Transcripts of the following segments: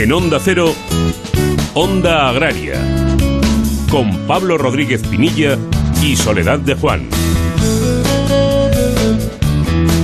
En Onda Cero, Onda Agraria, con Pablo Rodríguez Pinilla y Soledad de Juan.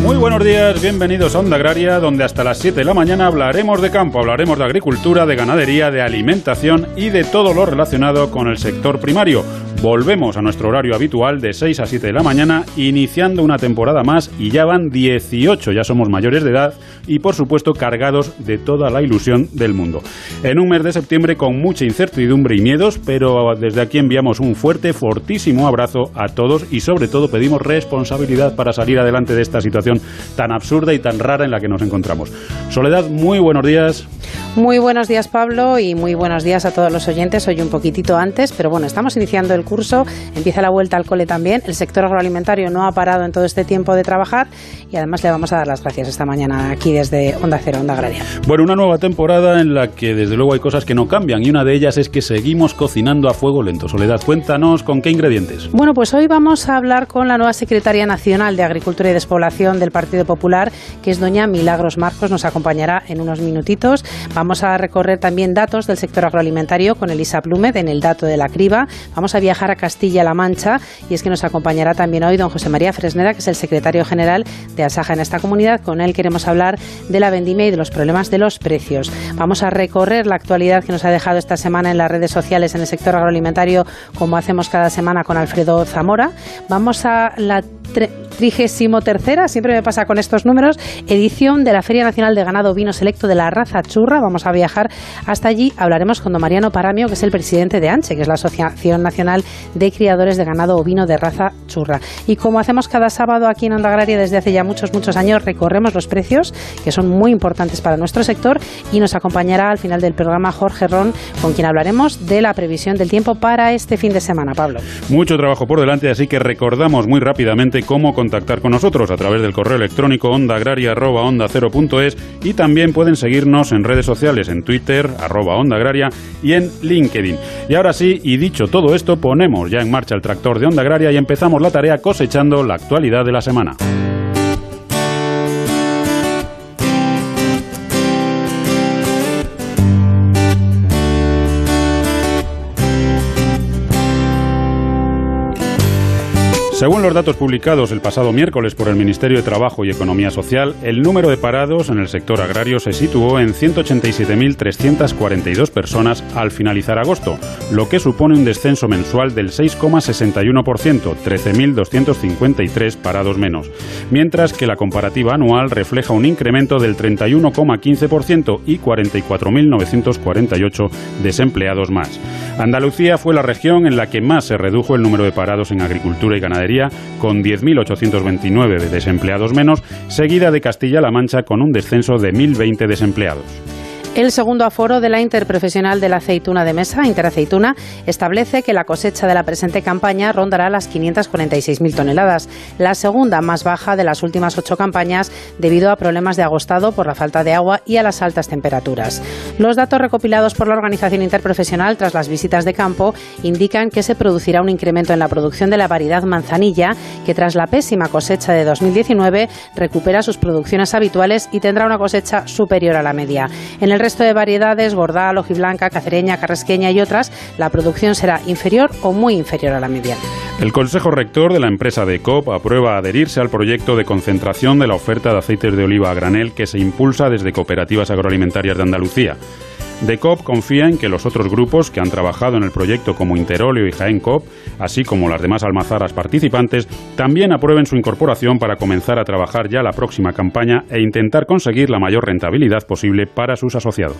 Muy buenos días, bienvenidos a Onda Agraria, donde hasta las 7 de la mañana hablaremos de campo, hablaremos de agricultura, de ganadería, de alimentación y de todo lo relacionado con el sector primario. Volvemos a nuestro horario habitual de 6 a 7 de la mañana, iniciando una temporada más y ya van 18, ya somos mayores de edad y por supuesto cargados de toda la ilusión del mundo. En un mes de septiembre con mucha incertidumbre y miedos, pero desde aquí enviamos un fuerte, fortísimo abrazo a todos y sobre todo pedimos responsabilidad para salir adelante de esta situación tan absurda y tan rara en la que nos encontramos. Soledad, muy buenos días. Muy buenos días Pablo y muy buenos días a todos los oyentes. Hoy un poquitito antes, pero bueno, estamos iniciando el curso, empieza la vuelta al cole también. El sector agroalimentario no ha parado en todo este tiempo de trabajar y además le vamos a dar las gracias esta mañana aquí desde Onda Cero, Onda Agraria. Bueno, una nueva temporada en la que desde luego hay cosas que no cambian y una de ellas es que seguimos cocinando a fuego lento. Soledad, cuéntanos con qué ingredientes. Bueno, pues hoy vamos a hablar con la nueva secretaria nacional de Agricultura y Despoblación del Partido Popular, que es doña Milagros Marcos. Nos acompañará en unos minutitos. Vamos a recorrer también datos del sector agroalimentario con Elisa Plumed en el dato de la criba. Vamos a viajar a Castilla-La Mancha y es que nos acompañará también hoy don José María Fresneda, que es el secretario general de Asaja en esta comunidad. Con él queremos hablar de la vendimia y de los problemas de los precios. Vamos a recorrer la actualidad que nos ha dejado esta semana en las redes sociales en el sector agroalimentario, como hacemos cada semana con Alfredo Zamora. Vamos a la trigésimo tercera, siempre me pasa con estos números, edición de la Feria Nacional de Ganado Vino Selecto de la raza churra. Vamos a viajar hasta allí. Hablaremos con don Mariano Paramio, que es el presidente de ANCHE, que es la Asociación Nacional de Criadores de Ganado Ovino de Raza Churra. Y como hacemos cada sábado aquí en Onda Agraria desde hace ya muchos, muchos años, recorremos los precios, que son muy importantes para nuestro sector, y nos acompañará al final del programa Jorge Ron, con quien hablaremos de la previsión del tiempo para este fin de semana. Pablo. Mucho trabajo por delante, así que recordamos muy rápidamente cómo contactar con nosotros a través del correo electrónico ondaagraria.onda0.es y también pueden seguirnos en redes sociales, en Twitter, arroba Onda Agraria y en LinkedIn. Y ahora sí, y dicho todo esto, ponemos ya en marcha el tractor de Onda Agraria y empezamos la tarea cosechando la actualidad de la semana. Según los datos publicados el pasado miércoles por el Ministerio de Trabajo y Economía Social, el número de parados en el sector agrario se situó en 187.342 personas al finalizar agosto, lo que supone un descenso mensual del 6,61%, 13.253 parados menos, mientras que la comparativa anual refleja un incremento del 31,15% y 44.948 desempleados más. Andalucía fue la región en la que más se redujo el número de parados en agricultura y ganadería con 10.829 desempleados menos, seguida de Castilla-La Mancha con un descenso de 1.020 desempleados. El segundo aforo de la Interprofesional de la Aceituna de Mesa, Interaceituna, establece que la cosecha de la presente campaña rondará las 546.000 toneladas, la segunda más baja de las últimas ocho campañas debido a problemas de agostado por la falta de agua y a las altas temperaturas. Los datos recopilados por la Organización Interprofesional tras las visitas de campo indican que se producirá un incremento en la producción de la variedad manzanilla, que tras la pésima cosecha de 2019 recupera sus producciones habituales y tendrá una cosecha superior a la media. En el resto de variedades, gordal, hojiblanca, cacereña, carrasqueña y otras, la producción será inferior o muy inferior a la media. El Consejo Rector de la empresa de COP aprueba adherirse al proyecto de concentración de la oferta de aceites de oliva a granel que se impulsa desde cooperativas agroalimentarias de Andalucía. DECOP confía en que los otros grupos que han trabajado en el proyecto como Interóleo y Jaén así como las demás almazaras participantes, también aprueben su incorporación para comenzar a trabajar ya la próxima campaña e intentar conseguir la mayor rentabilidad posible para sus asociados.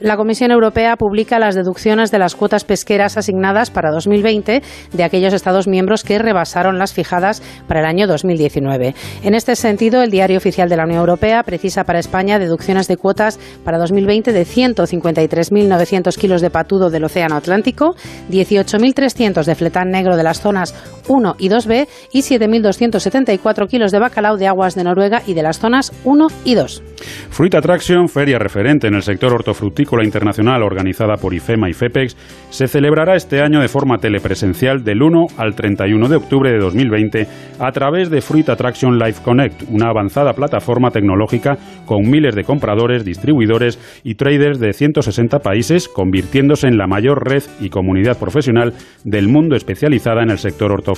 La Comisión Europea publica las deducciones de las cuotas pesqueras asignadas para 2020 de aquellos Estados miembros que rebasaron las fijadas para el año 2019. En este sentido, el Diario Oficial de la Unión Europea precisa para España deducciones de cuotas para 2020 de 153.900 kilos de patudo del Océano Atlántico, 18.300 de fletán negro de las zonas 1 y 2B y 7.274 kilos de bacalao de aguas de Noruega y de las zonas 1 y 2. Fruit Attraction, feria referente en el sector hortofrutícola internacional organizada por IFEMA y FEPEX, se celebrará este año de forma telepresencial del 1 al 31 de octubre de 2020 a través de Fruit Attraction Live Connect, una avanzada plataforma tecnológica con miles de compradores, distribuidores y traders de 160 países, convirtiéndose en la mayor red y comunidad profesional del mundo especializada en el sector hortofrutícola.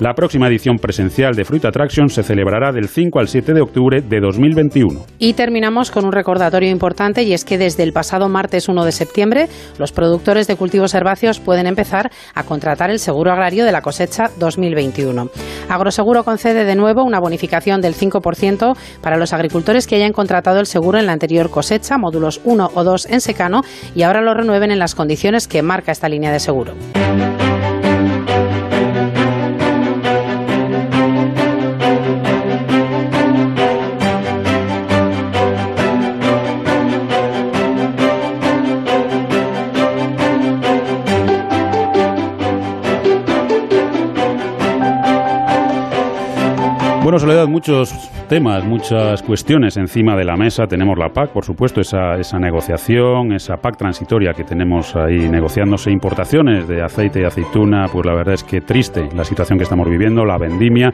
La próxima edición presencial de Fruit Attraction se celebrará del 5 al 7 de octubre de 2021. Y terminamos con un recordatorio importante y es que desde el pasado martes 1 de septiembre los productores de cultivos herbáceos pueden empezar a contratar el seguro agrario de la cosecha 2021. Agroseguro concede de nuevo una bonificación del 5% para los agricultores que hayan contratado el seguro en la anterior cosecha, módulos 1 o 2 en secano, y ahora lo renueven en las condiciones que marca esta línea de seguro. Bueno, Soledad, muchos temas, muchas cuestiones encima de la mesa. Tenemos la PAC, por supuesto, esa, esa negociación, esa PAC transitoria que tenemos ahí negociándose importaciones de aceite y aceituna. Pues la verdad es que triste la situación que estamos viviendo, la vendimia.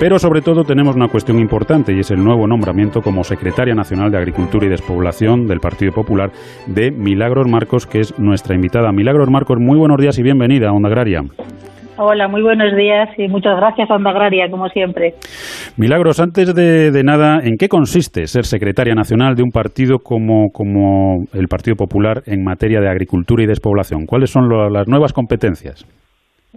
Pero sobre todo tenemos una cuestión importante y es el nuevo nombramiento como secretaria nacional de Agricultura y Despoblación del Partido Popular de Milagros Marcos, que es nuestra invitada. Milagros Marcos, muy buenos días y bienvenida a Onda Agraria. Hola, muy buenos días y muchas gracias, Onda Agraria, como siempre. Milagros, antes de, nada, ¿en qué consiste ser secretaria nacional de un partido como, como el Partido Popular en materia de agricultura y despoblación? ¿Cuáles son las nuevas competencias?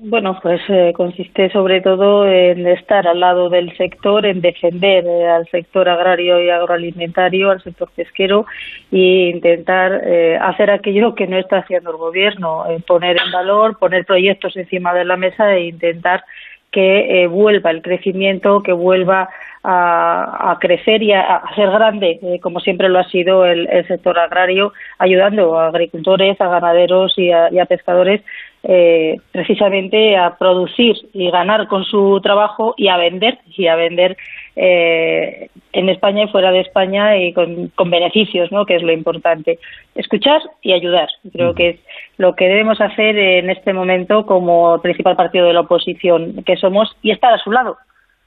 Bueno, pues eh, consiste sobre todo en estar al lado del sector, en defender eh, al sector agrario y agroalimentario, al sector pesquero e intentar eh, hacer aquello que no está haciendo el gobierno, poner en valor, poner proyectos encima de la mesa e intentar que vuelva el crecimiento, que vuelva a, crecer y a, ser grande, como siempre lo ha sido el, sector agrario, ayudando a agricultores, a ganaderos y a pescadores eh, precisamente a producir y ganar con su trabajo y a vender y a vender eh, en España y fuera de España y con, beneficios, ¿no? que es lo importante. Escuchar y ayudar. Creo que es lo que debemos hacer en este momento como principal partido de la oposición que somos y estar a su lado.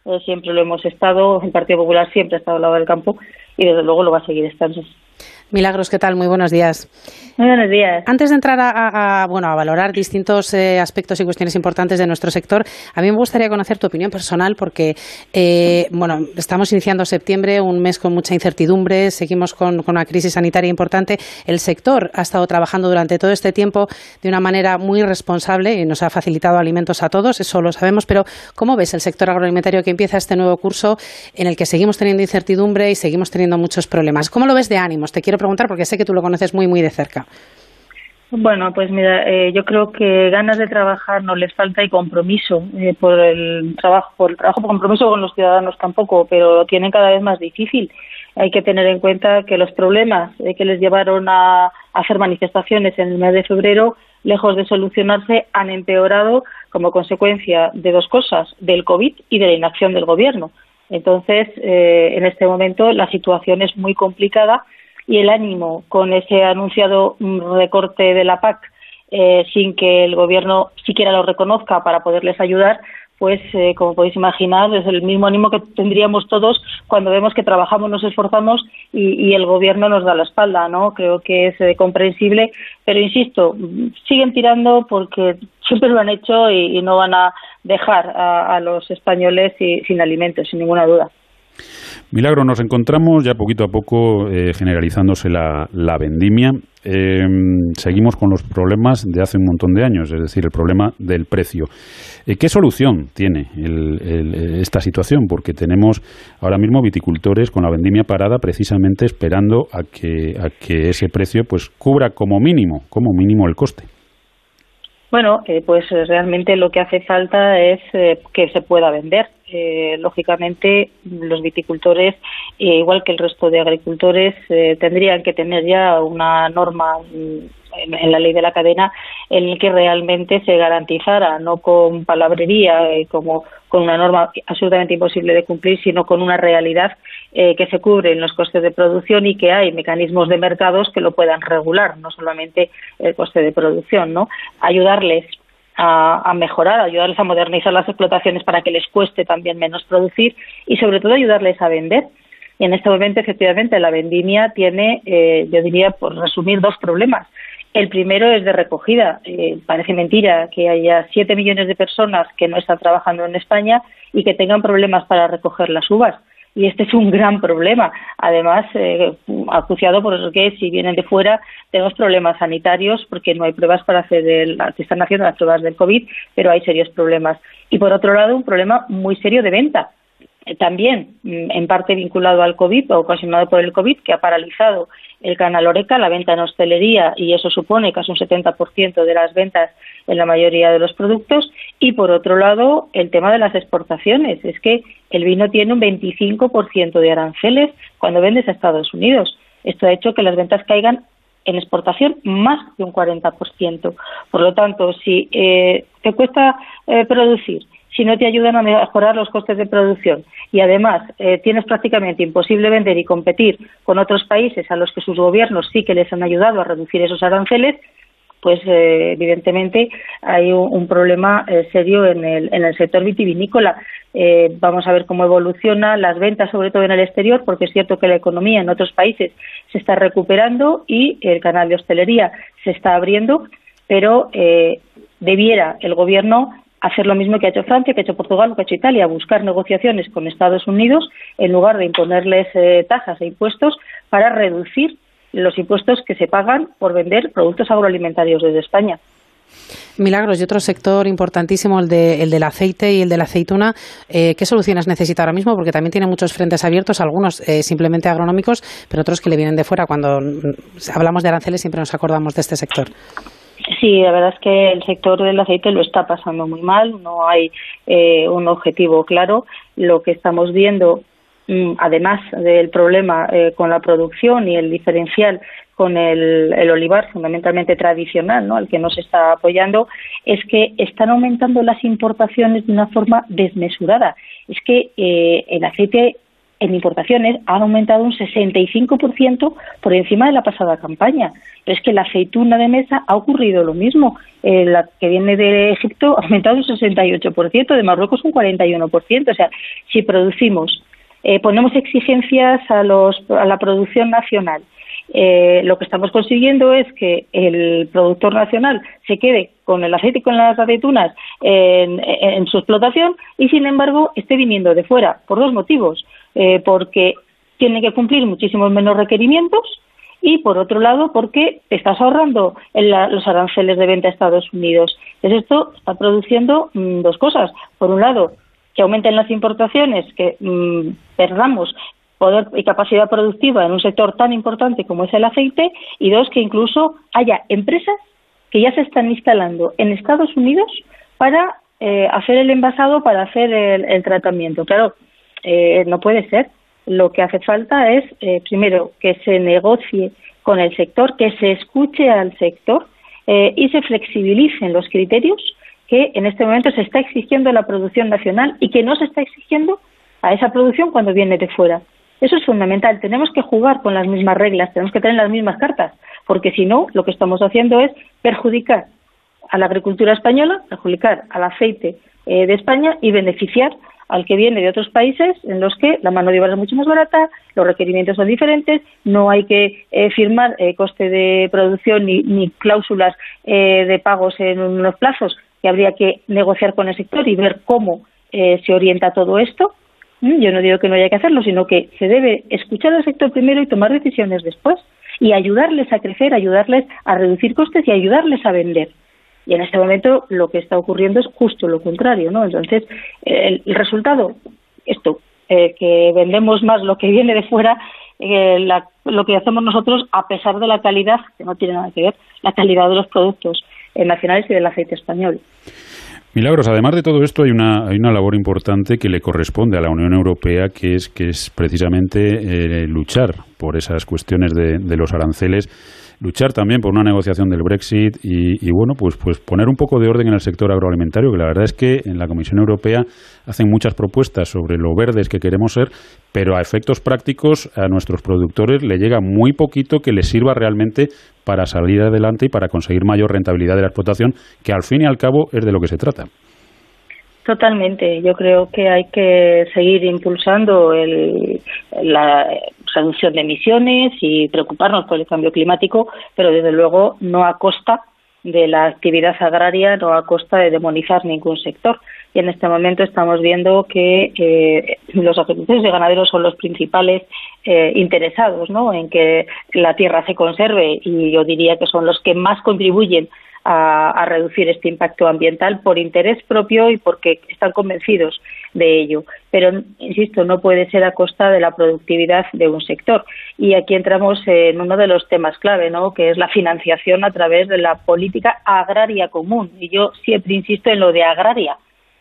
Eh, siempre lo hemos estado, el Partido Popular siempre ha estado al lado del campo y desde luego lo va a seguir estando. Milagros, ¿qué tal? Muy buenos días. Muy buenos días. Antes de entrar a, bueno, a valorar distintos eh, aspectos y cuestiones importantes de nuestro sector, a mí me gustaría conocer tu opinión personal porque, eh, bueno, estamos iniciando septiembre, un mes con mucha incertidumbre, seguimos con, con, una crisis sanitaria importante. El sector ha estado trabajando durante todo este tiempo de una manera muy responsable y nos ha facilitado alimentos a todos, eso lo sabemos, pero ¿cómo ves el sector agroalimentario que empieza este nuevo curso en el que seguimos teniendo incertidumbre y seguimos teniendo muchos problemas? ¿Cómo lo ves de ánimos? Te quiero preguntar porque sé que tú lo conoces muy, muy de cerca. Bueno, pues mira, eh, yo creo que ganas de trabajar no les falta y compromiso eh, por el trabajo, por el trabajo, por compromiso con los ciudadanos tampoco, pero lo tienen cada vez más difícil. Hay que tener en cuenta que los problemas eh, que les llevaron a, hacer manifestaciones en el mes de febrero, lejos de solucionarse, han empeorado como consecuencia de dos cosas, del COVID y de la inacción del gobierno. Entonces, en este momento la situación es muy complicada y el ánimo con ese anunciado recorte de la PAC eh, sin que el gobierno siquiera lo reconozca para poderles ayudar, pues eh, como podéis imaginar es el mismo ánimo que tendríamos todos cuando vemos que trabajamos, nos esforzamos y, el gobierno nos da la espalda, ¿no? Creo que es eh, comprensible, pero insisto, siguen tirando porque siempre lo han hecho y, no van a dejar a, los españoles sin alimentos, sin ninguna duda. Milagro, nos encontramos ya poquito a poco eh, generalizándose la, vendimia. Em, seguimos con los problemas de hace un montón de años, es decir, el problema del precio. Eh, ¿Qué solución tiene esta situación? Porque tenemos ahora mismo viticultores con la vendimia parada precisamente esperando a que, a que ese precio pues cubra como mínimo, como mínimo el coste. Bueno, eh, pues realmente lo que hace falta es eh, que se pueda vender. Eh, lógicamente, los viticultores, igual que el resto de agricultores, tendrían que tener ya una norma mm, en, la ley de la cadena en el que realmente se garantizara, no con palabrería, eh, como con una norma absolutamente imposible de cumplir, sino con una realidad eh, que se cubre en los costes de producción y que hay mecanismos de mercados que lo puedan regular, no solamente el coste de producción, ¿no? Ayudarles a, mejorar, ayudarles a modernizar las explotaciones para que les cueste también menos producir y sobre todo ayudarles a vender. Y en este momento, efectivamente, la vendimia tiene, eh, yo diría, por resumir, dos problemas. El primero es de recogida. Eh, parece mentira que haya siete millones de personas que no están trabajando en España y que tengan problemas para recoger las uvas y este es un gran problema. Además, eh, acuciado por que si vienen de fuera tenemos problemas sanitarios porque no hay pruebas para hacer el, se están haciendo las pruebas del COVID, pero hay serios problemas. Y por otro lado, un problema muy serio de venta. Eh, también mm, en parte vinculado al COVID o ocasionado por el COVID, que ha paralizado el canal Oreca, la venta en hostelería, y eso supone casi un 70% de las ventas en la mayoría de los productos. Y por otro lado, el tema de las exportaciones. Es que el vino tiene un 25% de aranceles cuando vendes a Estados Unidos. Esto ha hecho que las ventas caigan en exportación más de un 40%. Por lo tanto, si eh, te cuesta eh, producir si no te ayudan a mejorar los costes de producción y además eh, tienes prácticamente imposible vender y competir con otros países a los que sus gobiernos sí que les han ayudado a reducir esos aranceles, pues eh, evidentemente hay un, problema eh, serio en el, en el sector vitivinícola. vamos a ver cómo evoluciona las ventas, sobre todo en el exterior, porque es cierto que la economía en otros países se está recuperando y el canal de hostelería se está abriendo, pero debiera el Gobierno hacer lo mismo que ha hecho Francia, que ha hecho Portugal, que ha hecho Italia, buscar negociaciones con Estados Unidos en lugar de imponerles eh, tasas e impuestos para reducir los impuestos que se pagan por vender productos agroalimentarios desde España. Milagros, y otro sector importantísimo, el, de, el del aceite y el de la aceituna. Eh, ¿Qué soluciones necesita ahora mismo? Porque también tiene muchos frentes abiertos, algunos eh, simplemente agronómicos, pero otros que le vienen de fuera. Cuando mm, hablamos de aranceles siempre nos acordamos de este sector. Sí, la verdad es que el sector del aceite lo está pasando muy mal, no hay eh, un objetivo claro. Lo que estamos viendo, mm, además del problema eh, con la producción y el diferencial con el, olivar fundamentalmente tradicional, ¿no? al que nos está apoyando, es que están aumentando las importaciones de una forma desmesurada. Es que eh, el aceite en importaciones han aumentado un 65% por encima de la pasada campaña. Pero es que la aceituna de mesa ha ocurrido lo mismo. Eh, la que viene de Egipto ha aumentado un 68%, de Marruecos un 41%. O sea, si producimos, eh, ponemos exigencias a, los, a la producción nacional, eh, lo que estamos consiguiendo es que el productor nacional se quede con el aceite y con las aceitunas en, en su explotación y, sin embargo, esté viniendo de fuera por dos motivos eh, porque tiene que cumplir muchísimos menos requerimientos y, por otro lado, porque estás ahorrando en los aranceles de venta a Estados Unidos. Entonces, esto está produciendo mm, dos cosas. Por un lado, que aumenten las importaciones, que mm, perdamos poder y capacidad productiva en un sector tan importante como es el aceite, y dos, que incluso haya empresas que ya se están instalando en Estados Unidos para eh, hacer el envasado, para hacer el tratamiento. Claro, eh, no puede ser. Lo que hace falta es, eh, primero, que se negocie con el sector, que se escuche al sector eh, y se flexibilicen los criterios que en este momento se está exigiendo a la producción nacional y que no se está exigiendo a esa producción cuando viene de fuera. Eso es fundamental. Tenemos que jugar con las mismas reglas, tenemos que tener las mismas cartas, porque si no, lo que estamos haciendo es perjudicar a la agricultura española, perjudicar al aceite de España y beneficiar al que viene de otros países en los que la mano de obra es mucho más barata, los requerimientos son diferentes, no hay que eh, firmar eh, coste de producción ni, cláusulas eh, de pagos en unos plazos que habría que negociar con el sector y ver cómo se orienta todo esto. Mm, yo no digo que no haya que hacerlo, sino que se debe escuchar al sector primero y tomar decisiones después y ayudarles a crecer, ayudarles a reducir costes y ayudarles a vender. Y en este momento lo que está ocurriendo es justo lo contrario, ¿no? Entonces, el, resultado, esto, eh, que vendemos más lo que viene de fuera, eh, lo que hacemos nosotros, a pesar de la calidad, que no tiene nada que ver, la calidad de los productos eh, nacionales y del aceite español. Milagros, además de todo esto hay una, hay una labor importante que le corresponde a la Unión Europea, que es, que es precisamente luchar por esas cuestiones de, de los aranceles luchar también por una negociación del Brexit y, bueno, pues, pues poner un poco de orden en el sector agroalimentario, que la verdad es que en la Comisión Europea hacen muchas propuestas sobre lo verdes que queremos ser, pero a efectos prácticos a nuestros productores le llega muy poquito que les sirva realmente para salir adelante y para conseguir mayor rentabilidad de la explotación, que al fin y al cabo es de lo que se trata. Totalmente. Yo creo que hay que seguir impulsando la reducción de emisiones y preocuparnos por el cambio climático, pero desde luego no a costa de la actividad agraria, no a costa de demonizar ningún sector. Y en este momento estamos viendo que eh, los agricultores y ganaderos son los principales eh, interesados ¿no? en que la tierra se conserve y yo diría que son los que más contribuyen a, reducir este impacto ambiental por interés propio y porque están convencidos de ello. Pero, insisto, no puede ser a costa de la productividad de un sector. Y aquí entramos en uno de los temas clave, ¿no? que es la financiación a través de la política agraria común. Y yo siempre insisto en lo de agraria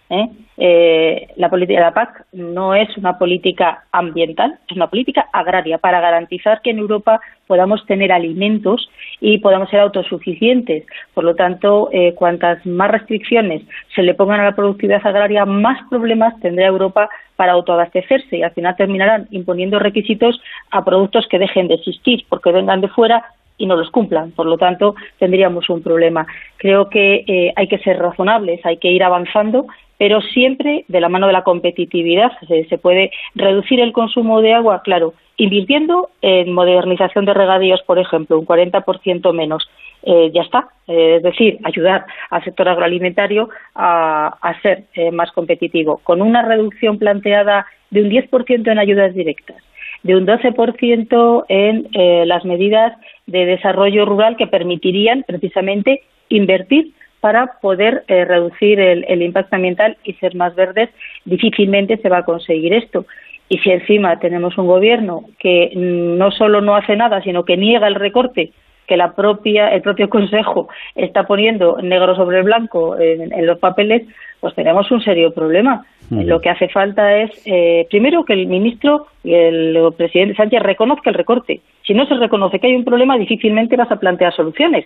¿eh? Eh, la política de la PAC no es una política ambiental, es una política agraria para garantizar que en Europa podamos tener alimentos y podamos ser autosuficientes. Por lo tanto, eh, cuantas más restricciones se le pongan a la productividad agraria, más problemas tendrá Europa para autoabastecerse y al final terminarán imponiendo requisitos a productos que dejen de existir porque vengan de fuera y no los cumplan. Por lo tanto, tendríamos un problema. Creo que eh, hay que ser razonables, hay que ir avanzando pero siempre de la mano de la competitividad. Se, puede reducir el consumo de agua, claro, invirtiendo en modernización de regadíos, por ejemplo, un 40% menos. Eh, ya está. Eh, es decir, ayudar al sector agroalimentario a, ser eh, más competitivo. Con una reducción planteada de un 10% en ayudas directas, de un 12% en las medidas de desarrollo rural que permitirían precisamente invertir para poder eh, reducir el, impacto ambiental y ser más verdes, difícilmente se va a conseguir esto. Y si encima tenemos un gobierno que no solo no hace nada, sino que niega el recorte que la propia, el propio Consejo está poniendo negro sobre blanco en, los papeles, pues tenemos un serio problema. Lo que hace falta es, eh, primero, que el ministro y el presidente Sánchez reconozca el recorte. Si no se reconoce que hay un problema, difícilmente vas a plantear soluciones.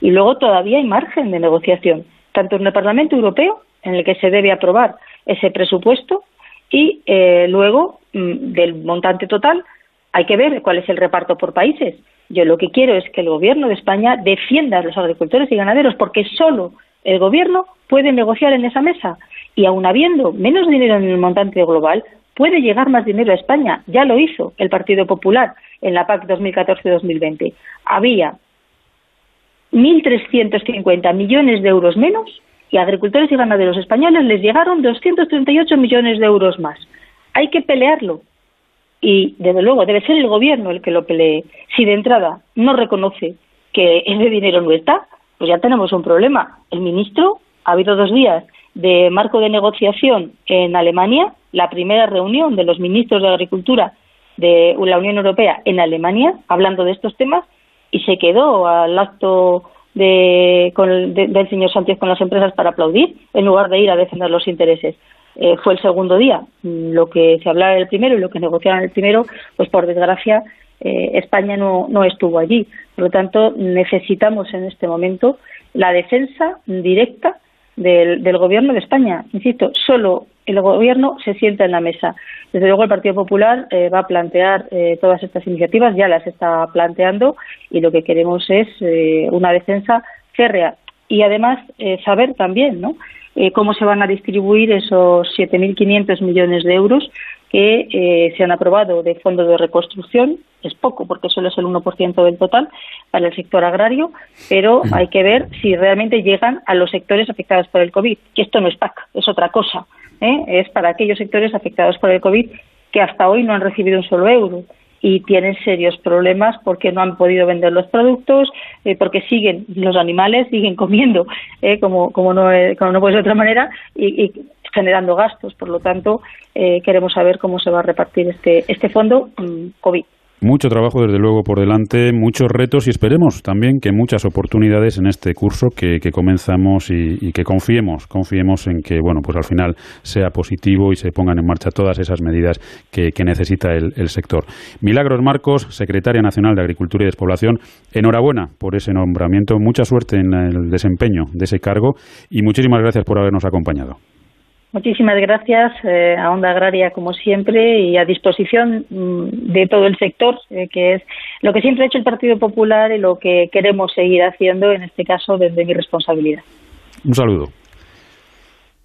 Y luego todavía hay margen de negociación, tanto en el Parlamento Europeo, en el que se debe aprobar ese presupuesto, y eh, luego mm, del montante total hay que ver cuál es el reparto por países. Yo lo que quiero es que el Gobierno de España defienda a los agricultores y ganaderos, porque solo el Gobierno puede negociar en esa mesa. Y aun habiendo menos dinero en el montante global, puede llegar más dinero a España. Ya lo hizo el Partido Popular en la PAC 2014-2020. Había 1.350 millones de euros menos y a agricultores y ganaderos españoles les llegaron 238 millones de euros más. Hay que pelearlo y, desde luego, debe ser el Gobierno el que lo pelee. Si de entrada no reconoce que ese dinero no está, pues ya tenemos un problema. El ministro ha habido dos días de marco de negociación en Alemania, la primera reunión de los ministros de Agricultura de la Unión Europea en Alemania, hablando de estos temas, y se quedó al acto de, del señor Sánchez con las empresas para aplaudir en lugar de ir a defender los intereses. Eh, fue el segundo día. Lo que se hablaba el primero y lo que negociaron el primero, pues por desgracia eh, España no, no estuvo allí. Por lo tanto, necesitamos en este momento la defensa directa del, del Gobierno de España. Insisto, solo el Gobierno se sienta en la mesa. Desde luego, el Partido Popular eh, va a plantear eh, todas estas iniciativas, ya las está planteando, y lo que queremos es eh, una defensa férrea. Y además, saber también ¿no? cómo se van a distribuir esos 7.500 millones de euros que se han aprobado de fondo de reconstrucción. Es poco, porque solo es el 1% del total para el sector agrario, pero hay que ver si realmente llegan a los sectores afectados por el COVID. Que esto no es PAC, es otra cosa. ¿Eh? es para aquellos sectores afectados por el COVID que hasta hoy no han recibido un solo euro y tienen serios problemas porque no han podido vender los productos, eh, porque siguen los animales siguen comiendo, ¿eh? como, como, no, como no puede ser de otra manera, y, generando gastos. Por lo tanto, queremos saber cómo se va a repartir este, este fondo mm, COVID. Mucho trabajo, desde luego, por delante, muchos retos y esperemos también que muchas oportunidades en este curso que, comenzamos y, que confiemos, confiemos en que, bueno, pues al final sea positivo y se pongan en marcha todas esas medidas que, necesita el, el, sector. Milagros Marcos, secretaria nacional de Agricultura y Despoblación, enhorabuena por ese nombramiento, mucha suerte en el desempeño de ese cargo y muchísimas gracias por habernos acompañado. Muchísimas gracias eh, a Onda Agraria, como siempre, y a disposición mm, de todo el sector, eh, que es lo que siempre ha hecho el Partido Popular y lo que queremos seguir haciendo, en este caso, desde mi responsabilidad. Un saludo.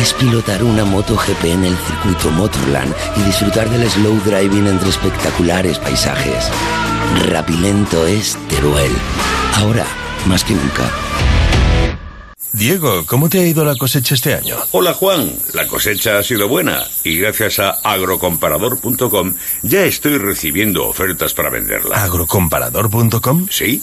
Es pilotar una moto GP en el circuito Motorland y disfrutar del slow driving entre espectaculares paisajes. Rapilento es Teruel. Ahora, más que nunca. Diego, ¿cómo te ha ido la cosecha este año? Hola Juan, la cosecha ha sido buena y gracias a agrocomparador.com ya estoy recibiendo ofertas para venderla. ¿Agrocomparador.com? Sí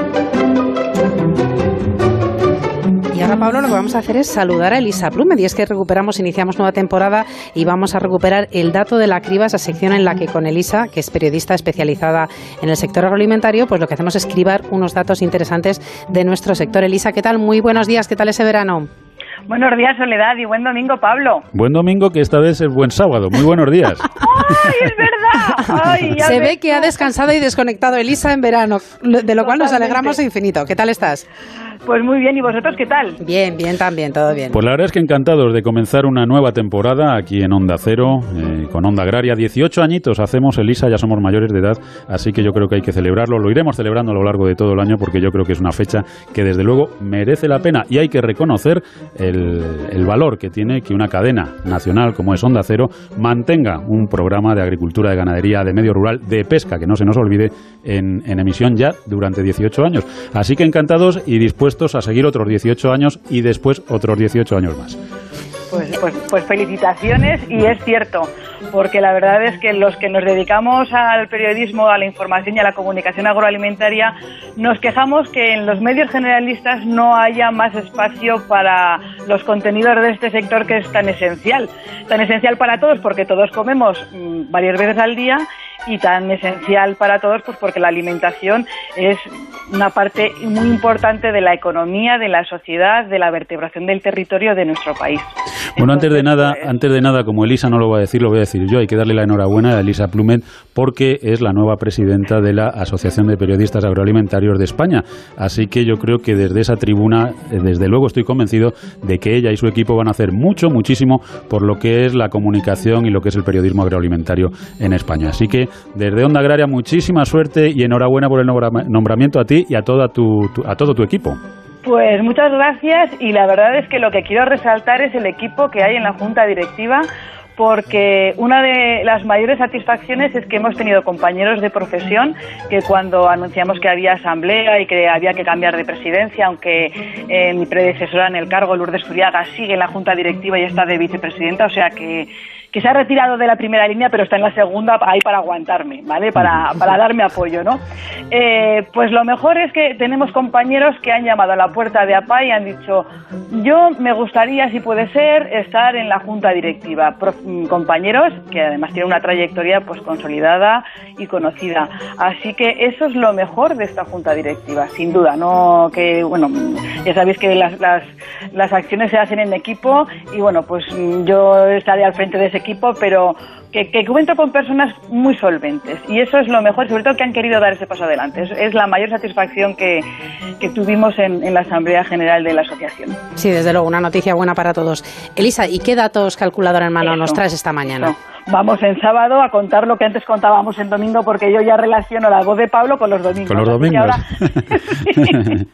Pablo, lo que vamos a hacer es saludar a Elisa Plumed y es que recuperamos, iniciamos nueva temporada y vamos a recuperar el dato de la criba, esa sección en la que con Elisa, que es periodista especializada en el sector agroalimentario, pues lo que hacemos es escribir unos datos interesantes de nuestro sector. Elisa, ¿qué tal? Muy buenos días, ¿qué tal ese verano? Buenos días, Soledad, y buen domingo, Pablo. Buen domingo, que esta vez es buen sábado. Muy buenos días. ¡Ay, es verdad! Se ve que ha descansado y desconectado Elisa en verano, de lo cual nos alegramos infinito. ¿Qué tal estás? Pues muy bien, ¿y vosotros qué tal? Bien, bien también, todo bien. Pues la verdad es que encantados de comenzar una nueva temporada aquí en Onda Cero, eh, con Onda Agraria. 18 añitos hacemos, Elisa, ya somos mayores de edad, así que yo creo que hay que celebrarlo. Lo iremos celebrando a lo largo de todo el año porque yo creo que es una fecha que desde luego merece la pena y hay que reconocer el, el valor que tiene que una cadena nacional como es Onda Cero mantenga un programa de agricultura, de ganadería, de medio rural, de pesca, que no se nos olvide, en, en emisión ya durante 18 años. Así que encantados y dispuestos a seguir otros 18 años y después otros 18 años más. Pues, pues, pues, felicitaciones y es cierto, porque la verdad es que los que nos dedicamos al periodismo, a la información y a la comunicación agroalimentaria, nos quejamos que en los medios generalistas no haya más espacio para los contenidos de este sector que es tan esencial, tan esencial para todos porque todos comemos mm, varias veces al día y tan esencial para todos pues porque la alimentación es una parte muy importante de la economía, de la sociedad, de la vertebración del territorio de nuestro país. Bueno, antes de nada, pues, antes de nada, como Elisa no lo va a decir, lo voy a decir yo. Hay que darle la enhorabuena a Elisa Plumet porque es la nueva presidenta de la Asociación de Periodistas Agroalimentarios de España. Así que yo creo que desde esa tribuna, eh, desde luego estoy convencido de que ella y su equipo van a hacer mucho, muchísimo por lo que es la comunicación y lo que es el periodismo agroalimentario en España. Así que desde Onda Agraria, muchísima suerte y enhorabuena por el nombramiento a ti y a, toda tu, a todo tu equipo. Pues muchas gracias y la verdad es que lo que quiero resaltar es el equipo que hay en la Junta Directiva porque una de las mayores satisfacciones es que hemos tenido compañeros de profesión que cuando anunciamos que había asamblea y que había que cambiar de presidencia, aunque eh, mi predecesora en el cargo, Lourdes Furiaga, sigue en la junta directiva y está de vicepresidenta, o sea que que se ha retirado de la primera línea, pero está en la segunda ahí para aguantarme, ¿vale? Para, para darme apoyo, ¿no? Eh, pues lo mejor es que tenemos compañeros que han llamado a la puerta de APA y han dicho, yo me gustaría, si puede ser, estar en la junta directiva. Mm, compañeros que además tienen una trayectoria pues consolidada y conocida. Así que eso es lo mejor de esta junta directiva, sin duda, no que, bueno, Ya sabéis que las, las, las acciones se hacen en equipo y bueno, pues yo estaré al frente de ese equipo, pero que, que cuento con personas muy solventes y eso es lo mejor, sobre todo que han querido dar ese paso adelante. Es, la mayor satisfacción que, que tuvimos en, en, la Asamblea General de la Asociación. Sí, desde luego, una noticia buena para todos. Elisa, ¿y qué datos calculadora en mano nos traes esta mañana? Vamos en sábado a contar lo que antes contábamos en domingo, porque yo ya relaciono la voz de Pablo con los domingos. Con los domingos.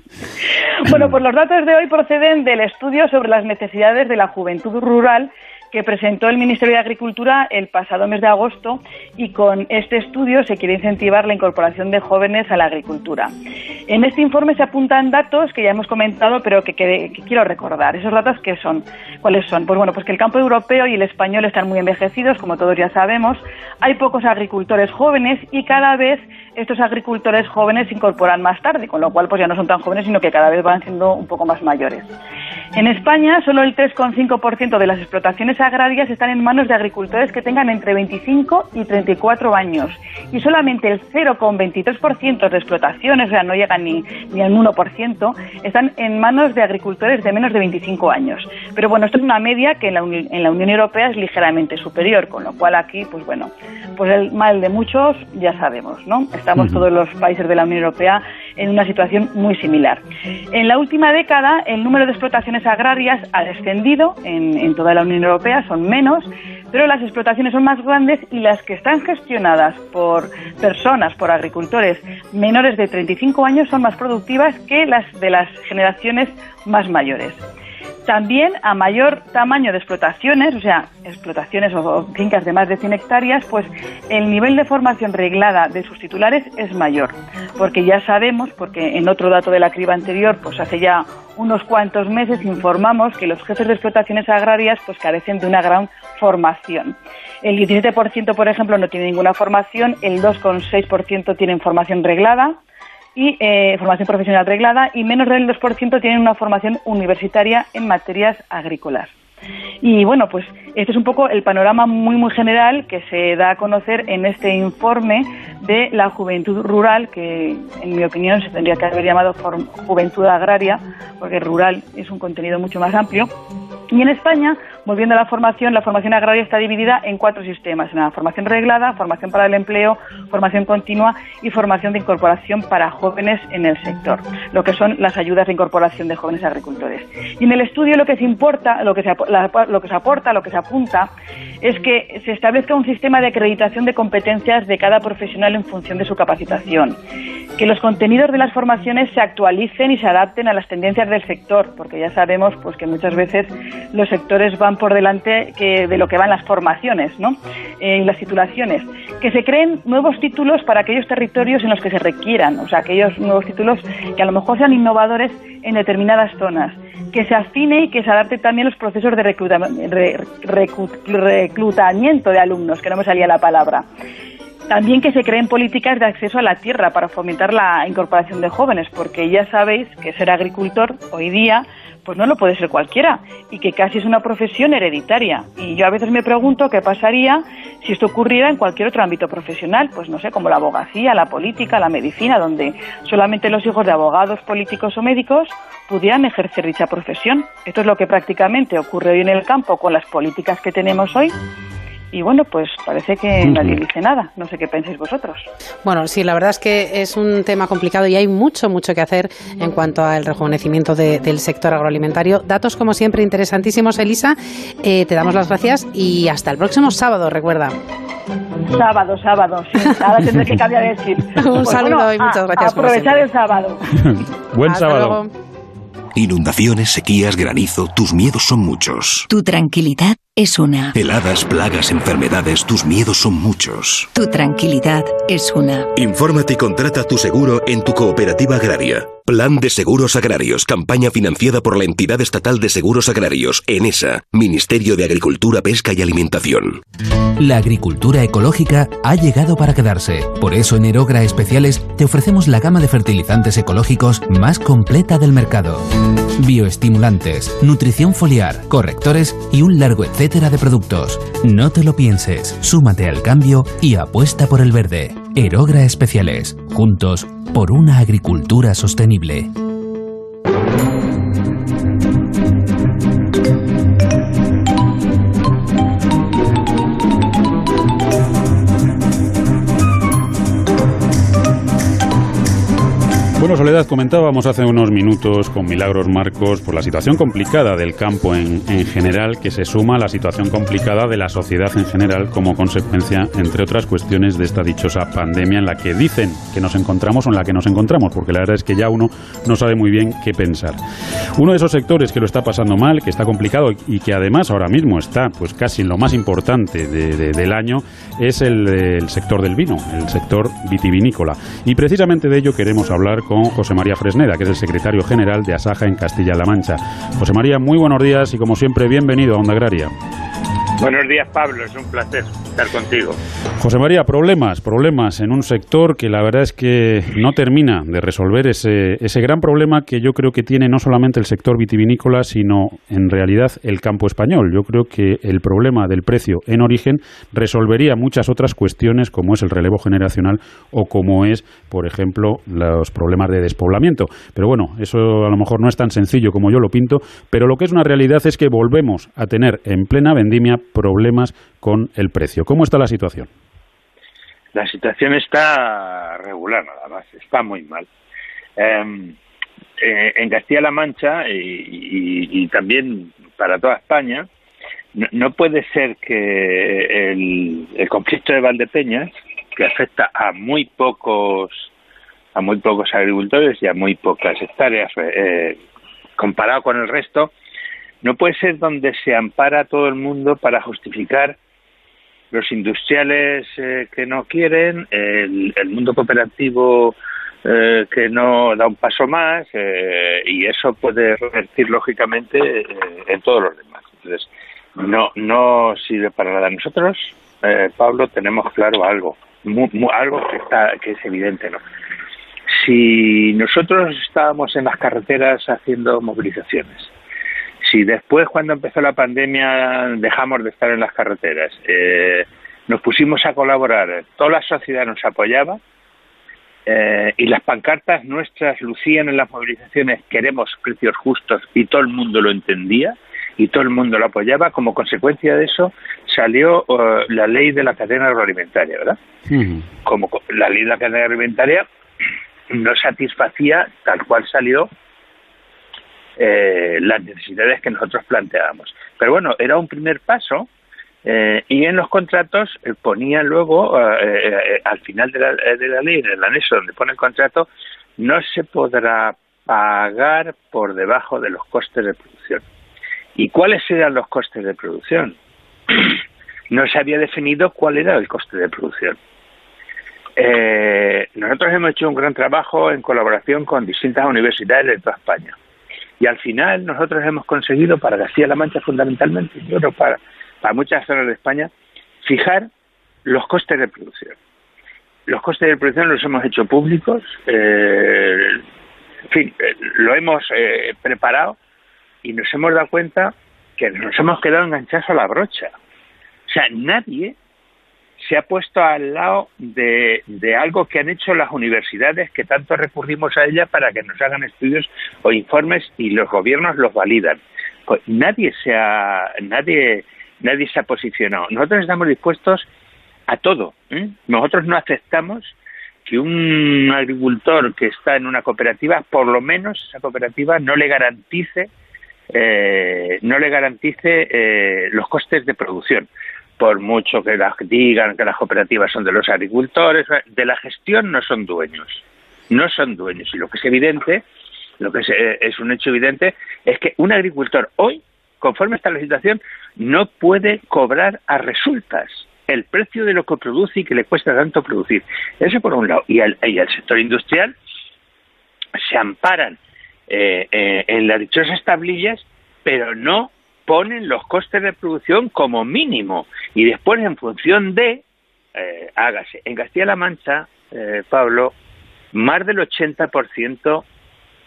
bueno, pues los datos de hoy proceden del estudio sobre las necesidades de la juventud rural que presentó el Ministerio de Agricultura el pasado mes de agosto y con este estudio se quiere incentivar la incorporación de jóvenes a la agricultura. En este informe se apuntan datos que ya hemos comentado, pero que, quiero recordar. ¿Esos datos qué son? ¿Cuáles son? Pues bueno, pues que el campo europeo y el español están muy envejecidos, como todos ya sabemos. Hay pocos agricultores jóvenes y cada vez estos agricultores jóvenes se incorporan más tarde, con lo cual pues ya no son tan jóvenes, sino que cada vez van siendo un poco más mayores. En España, solo el 3,5% de las explotaciones agrarias están en manos de agricultores que tengan entre 25 y 34 años y solamente el 0,23% de explotaciones, o sea, no llegan ni, ni al 1%, están en manos de agricultores de menos de 25 años. Pero bueno, esto es una media que en la, en la Unión Europea es ligeramente superior, con lo cual aquí, pues bueno, pues el mal de muchos ya sabemos, ¿no? Estamos todos los países de la Unión Europea en una situación muy similar. En la última década, el número de explotaciones agrarias ha descendido en, en toda la Unión Europea, son menos, pero las explotaciones son más grandes y las que están gestionadas por personas, por agricultores menores de 35 años son más productivas que las de las generaciones más mayores. También a mayor tamaño de explotaciones, o sea, explotaciones o fincas de más de 100 hectáreas, pues el nivel de formación reglada de sus titulares es mayor. Porque ya sabemos, porque en otro dato de la criba anterior, pues hace ya unos cuantos meses informamos que los jefes de explotaciones agrarias pues carecen de una gran formación. El 17%, por ejemplo, no tiene ninguna formación, el 2,6% tienen formación reglada, y eh, formación profesional reglada y menos del 2% tienen una formación universitaria en materias agrícolas. Y bueno, pues este es un poco el panorama muy, muy general que se da a conocer en este informe de la juventud rural, que en mi opinión se tendría que haber llamado juventud agraria, porque rural es un contenido mucho más amplio. Y en España, volviendo a la formación, la formación agraria está dividida en cuatro sistemas, en la formación reglada, formación para el empleo, formación continua y formación de incorporación para jóvenes en el sector, lo que son las ayudas de incorporación de jóvenes agricultores. Y en el estudio lo que se importa, lo que se, lo que se aporta, lo que se apunta, es que se establezca un sistema de acreditación de competencias de cada profesional en función de su capacitación, que los contenidos de las formaciones se actualicen y se adapten a las tendencias del sector, porque ya sabemos pues que muchas veces los sectores van por delante que de lo que van las formaciones ¿no? Eh, y las titulaciones. Que se creen nuevos títulos para aquellos territorios en los que se requieran, o sea, aquellos nuevos títulos que a lo mejor sean innovadores en determinadas zonas. Que se afine y que se adapte también los procesos de reclutamiento de alumnos, que no me salía la palabra. También que se creen políticas de acceso a la tierra para fomentar la incorporación de jóvenes, porque ya sabéis que ser agricultor hoy día pues no lo puede ser cualquiera y que casi es una profesión hereditaria. Y yo a veces me pregunto qué pasaría si esto ocurriera en cualquier otro ámbito profesional, pues no sé, como la abogacía, la política, la medicina, donde solamente los hijos de abogados, políticos o médicos pudieran ejercer dicha profesión. Esto es lo que prácticamente ocurre hoy en el campo con las políticas que tenemos hoy y bueno, pues parece que nadie dice nada. No sé qué pensáis vosotros. Bueno, sí, la verdad es que es un tema complicado y hay mucho, mucho que hacer en cuanto al rejuvenecimiento del sector agroalimentario. Datos, como siempre, interesantísimos, Elisa. Eh, te damos las gracias y hasta el próximo sábado, recuerda. Sábado, sábado, sí. Ahora tendré que cambiar de decir. un pues saludo y muchas gracias. aprovechar el sábado. Buen sábado. Inundaciones, sequías, granizo, tus miedos son muchos. Tu tranquilidad es una. Heladas, plagas, enfermedades, tus miedos son muchos. Tu tranquilidad es una. Infórmate y contrata tu seguro en tu cooperativa agraria. Plan de Seguros Agrarios, campaña financiada por la Entidad Estatal de Seguros Agrarios, ENESA, Ministerio de Agricultura, Pesca y Alimentación. La agricultura ecológica ha llegado para quedarse. Por eso en Erogra Especiales te ofrecemos la gama de fertilizantes ecológicos más completa del mercado. Bioestimulantes, nutrición foliar, correctores y un largo de productos. No te lo pienses, súmate al cambio y apuesta por el verde. Erogra Especiales, juntos por una agricultura sostenible. Bueno, Soledad, comentábamos hace unos minutos con Milagros Marcos por la situación complicada del campo en, en, general, que se suma a la situación complicada de la sociedad en general como consecuencia, entre otras cuestiones, de esta dichosa pandemia en la que dicen que nos encontramos o en la que nos encontramos, porque la verdad es que ya uno no sabe muy bien qué pensar. Uno de esos sectores que lo está pasando mal, que está complicado y que además ahora mismo está pues casi lo más importante de, de, del año, es el, el sector del vino, el sector vitivinícola. Y precisamente de ello queremos hablar con José María Fresneda, que es el secretario general de Asaja en Castilla-La Mancha. José María, muy buenos días y como siempre, bienvenido a Onda Agraria. Buenos días, Pablo. Es un placer estar contigo. José María, problemas, problemas en un sector que la verdad es que no termina de resolver ese, ese gran problema que yo creo que tiene no solamente el sector vitivinícola, sino en realidad el campo español. Yo creo que el problema del precio en origen resolvería muchas otras cuestiones como es el relevo generacional o como es, por ejemplo, los problemas de despoblamiento. Pero bueno, eso a lo mejor no es tan sencillo como yo lo pinto, pero lo que es una realidad es que volvemos a tener en plena vendimia problemas con el precio. ¿Cómo está la situación? La situación está regular, nada más, está muy mal. Eh, eh, en Castilla-La Mancha y, también para toda España, no, puede ser que el, el, conflicto de Valdepeñas, que afecta a muy pocos a muy pocos agricultores y a muy pocas hectáreas eh, comparado con el resto, no puede ser donde se ampara todo el mundo para justificar los industriales eh, que no quieren, el, el mundo cooperativo eh, que no da un paso más eh, y eso puede revertir lógicamente eh, en todos los demás. Entonces, no, no sirve para nada. Nosotros, eh, Pablo, tenemos claro algo, algo que, está, que es evidente, ¿no? Si nosotros estábamos en las carreteras haciendo movilizaciones, si después, cuando empezó la pandemia, dejamos de estar en las carreteras, eh, nos pusimos a colaborar, toda la sociedad nos apoyaba eh, y las pancartas nuestras lucían en las movilizaciones queremos precios justos y todo el mundo lo entendía y todo el mundo lo apoyaba. Como consecuencia de eso salió uh, la ley de la cadena agroalimentaria, ¿verdad? Como la ley de la cadena agroalimentaria no satisfacía tal cual salió eh, las necesidades que nosotros planteábamos. Pero bueno, era un primer paso eh, y en los contratos eh, ponía luego, eh, al final de la, de la ley, en el anexo donde pone el contrato, no se podrá pagar por debajo de los costes de producción. ¿Y cuáles eran los costes de producción? no se había definido cuál era el coste de producción. Eh, nosotros hemos hecho un gran trabajo en colaboración con distintas universidades de toda España y al final nosotros hemos conseguido para Castilla-La Mancha fundamentalmente, yo creo para, para muchas zonas de España, fijar los costes de producción. Los costes de producción los hemos hecho públicos, eh, en fin, eh, lo hemos eh, preparado y nos hemos dado cuenta que nos hemos quedado enganchados a la brocha. O sea, nadie se ha puesto al lado de, algo que han hecho las universidades que tanto recurrimos a ella para que nos hagan estudios o informes y los gobiernos los validan. Pues nadie se ha, nadie, nadie se ha posicionado. Nosotros estamos dispuestos a todo. ¿eh? Nosotros no aceptamos que un agricultor que está en una cooperativa, por lo menos esa cooperativa no le garantice eh, no le garantice eh, los costes de producción por mucho que las digan que las cooperativas son de los agricultores, de la gestión no son dueños, no son dueños. Y lo que es evidente, lo que es, es un hecho evidente, es que un agricultor hoy, conforme está la situación, no puede cobrar a resultas el precio de lo que produce y que le cuesta tanto producir. Eso por un lado. Y al sector industrial se amparan eh, eh, en las dichosas tablillas, pero no ponen los costes de producción como mínimo y después en función de, eh, hágase, en Castilla-La Mancha, eh, Pablo, más del 80%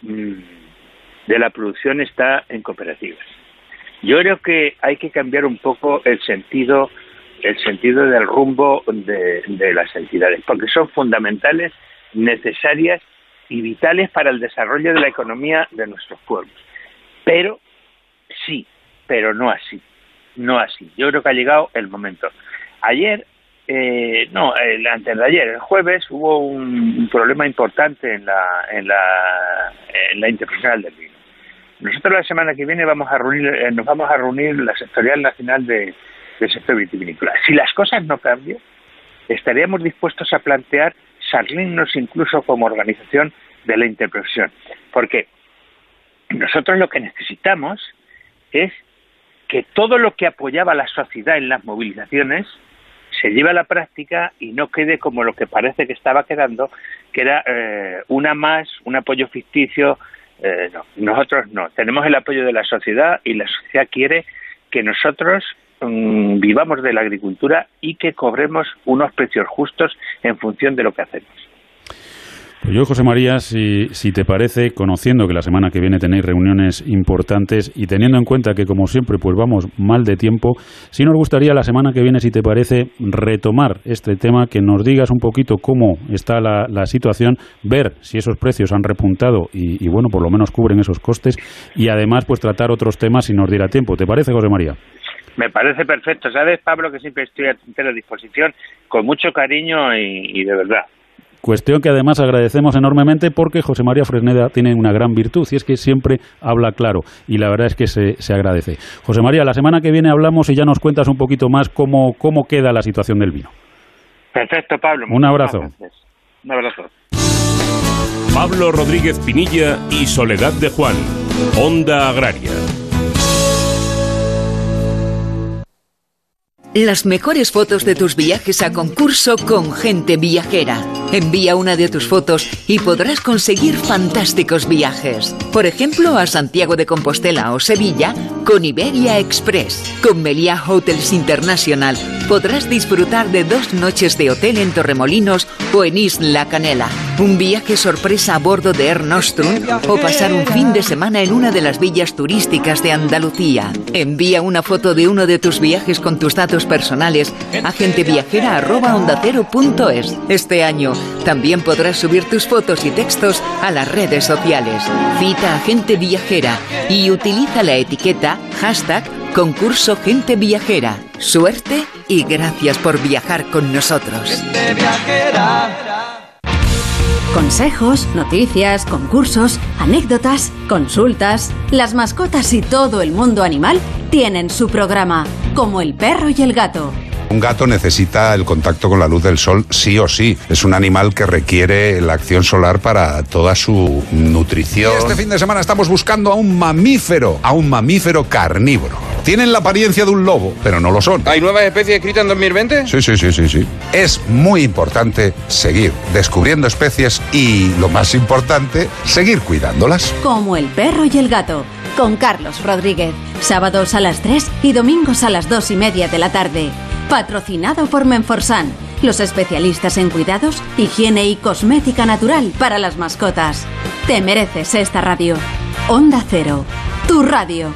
mm, de la producción está en cooperativas. Yo creo que hay que cambiar un poco el sentido el sentido del rumbo de, de las entidades, porque son fundamentales, necesarias y vitales para el desarrollo de la economía de nuestros pueblos. Pero sí, pero no así, no así. Yo creo que ha llegado el momento. Ayer eh, no, el, antes de ayer, el jueves, hubo un, problema importante en la, en la, en la Internacional del Vino. Nosotros la semana que viene vamos a reunir, eh, nos vamos a reunir la sectorial nacional de, del sector vitivinícola. Si las cosas no cambian, estaríamos dispuestos a plantear salirnos incluso como organización de la interprofesión. Porque nosotros lo que necesitamos es que todo lo que apoyaba la sociedad en las movilizaciones se lleve a la práctica y no quede como lo que parece que estaba quedando, que era eh, una más, un apoyo ficticio. Eh, nosotros no, tenemos el apoyo de la sociedad y la sociedad quiere que nosotros mm, vivamos de la agricultura y que cobremos unos precios justos en función de lo que hacemos. Pues yo, José María, si, si, te parece, conociendo que la semana que viene tenéis reuniones importantes y teniendo en cuenta que, como siempre, pues vamos mal de tiempo, sí nos gustaría la semana que viene, si te parece, retomar este tema, que nos digas un poquito cómo está la, la situación, ver si esos precios han repuntado y, y, bueno, por lo menos cubren esos costes y además, pues tratar otros temas si nos diera tiempo. ¿Te parece, José María? Me parece perfecto. Sabes, Pablo, que siempre estoy a tu disposición, con mucho cariño y de verdad. Cuestión que además agradecemos enormemente porque José María Fresneda tiene una gran virtud y es que siempre habla claro y la verdad es que se, se agradece. José María, la semana que viene hablamos y ya nos cuentas un poquito más cómo, cómo queda la situación del vino. Perfecto, Pablo. Un abrazo. Un abrazo. Pablo Rodríguez Pinilla y Soledad de Juan, Onda Agraria. Las mejores fotos de tus viajes a concurso con gente viajera. Envía una de tus fotos y podrás conseguir fantásticos viajes. Por ejemplo, a Santiago de Compostela o Sevilla con Iberia Express. Con Meliá Hotels International podrás disfrutar de dos noches de hotel en Torremolinos o en Isla Canela. Un viaje sorpresa a bordo de Air Nostrum o pasar un fin de semana en una de las villas turísticas de Andalucía. Envía una foto de uno de tus viajes con tus datos personales a genteviajera.ondacero.es. Este año también podrás subir tus fotos y textos a las redes sociales. Cita a Gente Viajera y utiliza la etiqueta hashtag concurso Gente Viajera. Suerte y gracias por viajar con nosotros. Consejos, noticias, concursos, anécdotas, consultas. Las mascotas y todo el mundo animal tienen su programa, como el perro y el gato. Un gato necesita el contacto con la luz del sol sí o sí. Es un animal que requiere la acción solar para toda su nutrición. este fin de semana estamos buscando a un mamífero, a un mamífero carnívoro. Tienen la apariencia de un lobo, pero no lo son. ¿Hay nuevas especies escritas en 2020? Sí, sí, sí, sí, sí. Es muy importante seguir descubriendo especies y, lo más importante, seguir cuidándolas. Como el perro y el gato, con Carlos Rodríguez. Sábados a las 3 y domingos a las 2 y media de la tarde. Patrocinado por Menforsan, los especialistas en cuidados, higiene y cosmética natural para las mascotas. Te mereces esta radio. Onda Cero, tu radio.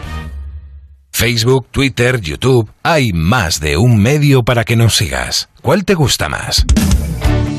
Facebook, Twitter, YouTube, hay más de un medio para que nos sigas. ¿Cuál te gusta más?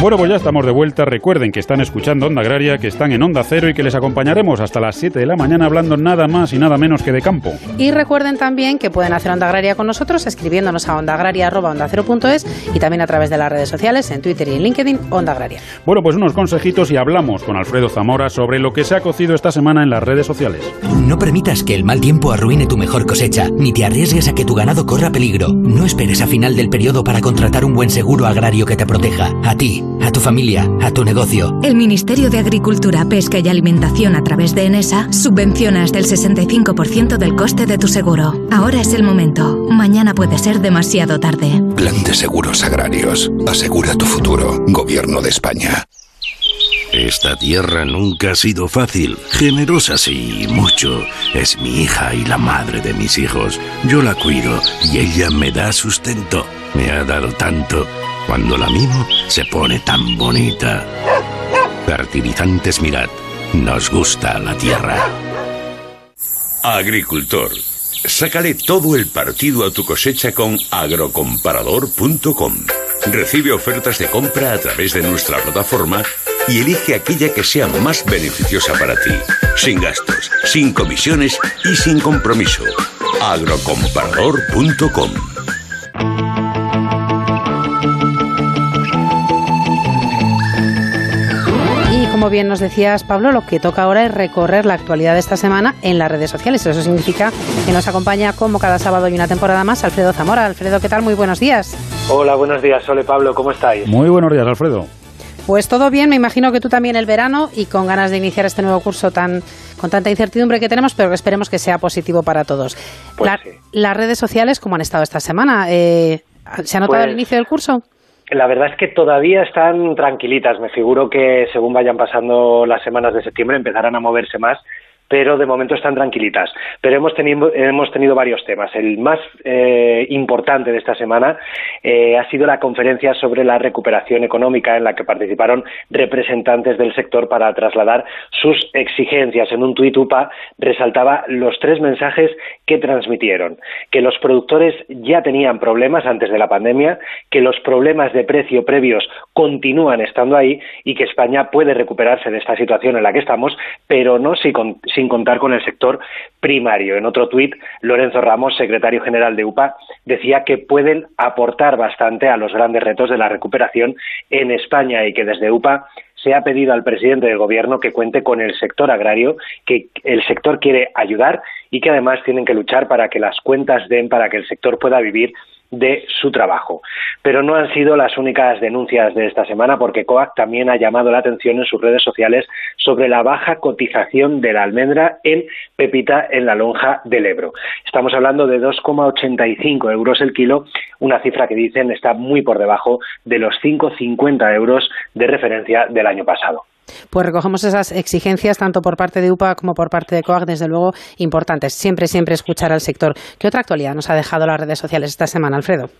Bueno, pues ya estamos de vuelta. Recuerden que están escuchando Onda Agraria, que están en Onda Cero y que les acompañaremos hasta las 7 de la mañana hablando nada más y nada menos que de campo. Y recuerden también que pueden hacer Onda Agraria con nosotros escribiéndonos a ondaagraria.ondacero.es y también a través de las redes sociales, en Twitter y en LinkedIn, Onda Agraria. Bueno, pues unos consejitos y hablamos con Alfredo Zamora sobre lo que se ha cocido esta semana en las redes sociales. No permitas que el mal tiempo arruine tu mejor cosecha, ni te arriesgues a que tu ganado corra peligro. No esperes a final del periodo para contratar un buen seguro agrario que te proteja. A ti a tu familia, a tu negocio. El Ministerio de Agricultura, Pesca y Alimentación a través de ENESA subvenciona hasta el 65% del coste de tu seguro. Ahora es el momento. Mañana puede ser demasiado tarde. Plan de Seguros Agrarios. Asegura tu futuro. Gobierno de España. Esta tierra nunca ha sido fácil. Generosa sí, mucho. Es mi hija y la madre de mis hijos. Yo la cuido y ella me da sustento. Me ha dado tanto. Cuando la mimo, se pone tan bonita. Fertilizantes Mirad. Nos gusta la tierra. Agricultor. Sácale todo el partido a tu cosecha con agrocomparador.com. Recibe ofertas de compra a través de nuestra plataforma y elige aquella que sea más beneficiosa para ti. Sin gastos, sin comisiones y sin compromiso. agrocomparador.com. como bien nos decías, Pablo, lo que toca ahora es recorrer la actualidad de esta semana en las redes sociales. Eso significa que nos acompaña como cada sábado y una temporada más Alfredo Zamora. Alfredo, ¿qué tal? Muy buenos días. Hola, buenos días, Sole Pablo, ¿cómo estáis? Muy buenos días, Alfredo. Pues todo bien, me imagino que tú también el verano y con ganas de iniciar este nuevo curso tan con tanta incertidumbre que tenemos, pero que esperemos que sea positivo para todos. Pues La- Las redes sociales, ¿cómo han estado esta semana? Eh, ¿Se ha notado Pues- el inicio del curso? La verdad es que todavía están tranquilitas. Me figuro que según vayan pasando las semanas de septiembre empezarán a moverse más, pero de momento están tranquilitas. Pero hemos tenido, hemos tenido varios temas. El más eh, importante de esta semana eh, ha sido la conferencia sobre la recuperación económica en la que participaron representantes del sector para trasladar sus exigencias. En un tuit UPA resaltaba los tres mensajes que transmitieron. Que los productores ya tenían problemas antes de la pandemia, que los problemas de precio previos continúan estando ahí y que España puede recuperarse de esta situación en la que estamos, pero no si con- sin contar con el sector primario. En otro tuit, Lorenzo Ramos, secretario general de UPA, decía que pueden aportar bastante a los grandes retos de la recuperación en España y que desde UPA se ha pedido al presidente del gobierno que cuente con el sector agrario, que el sector quiere ayudar y que además tienen que luchar para que las cuentas den, para que el sector pueda vivir de su trabajo. Pero no han sido las únicas denuncias de esta semana porque COAC también ha llamado la atención en sus redes sociales sobre la baja cotización de la almendra en Pepita en la lonja del Ebro. Estamos hablando de 2,85 euros el kilo, una cifra que dicen está muy por debajo de los 5,50 euros de referencia del año pasado. Pues recogemos esas exigencias tanto por parte de UPA como por parte de COAC, desde luego importantes. Siempre, siempre escuchar al sector. ¿Qué otra actualidad nos ha dejado las redes sociales esta semana, Alfredo?